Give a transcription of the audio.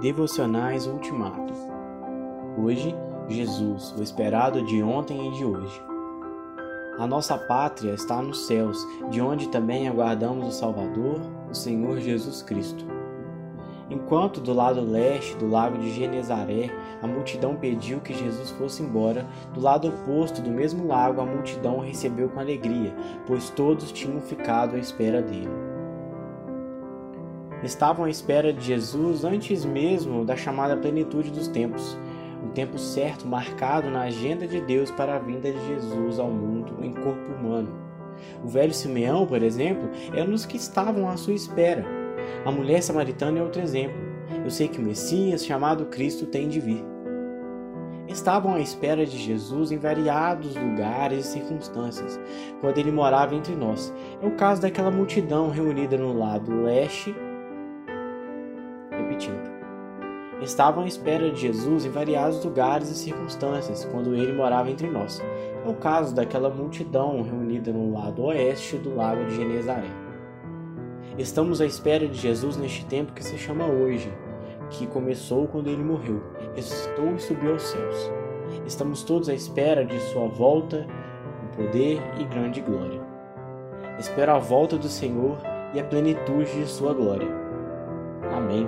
Devocionais Ultimato. Hoje, Jesus, o esperado de ontem e de hoje. A nossa pátria está nos céus, de onde também aguardamos o Salvador, o Senhor Jesus Cristo. Enquanto do lado leste do lago de Genezaré a multidão pediu que Jesus fosse embora, do lado oposto do mesmo lago a multidão o recebeu com alegria, pois todos tinham ficado à espera dele estavam à espera de Jesus antes mesmo da chamada plenitude dos tempos, um tempo certo marcado na agenda de Deus para a vinda de Jesus ao mundo em corpo humano. O velho Simeão, por exemplo, era um dos que estavam à sua espera. A mulher samaritana é outro exemplo. Eu sei que o Messias, chamado Cristo, tem de vir. Estavam à espera de Jesus em variados lugares e circunstâncias, quando ele morava entre nós. É o caso daquela multidão reunida no lado leste repetindo. Estavam à espera de Jesus em variados lugares e circunstâncias quando ele morava entre nós. É o caso daquela multidão reunida no lado oeste do lago de Genezaré. Estamos à espera de Jesus neste tempo que se chama hoje, que começou quando ele morreu, ressuscitou e subiu aos céus. Estamos todos à espera de sua volta com poder e grande glória. Espero a volta do Senhor e a plenitude de sua glória. Amém.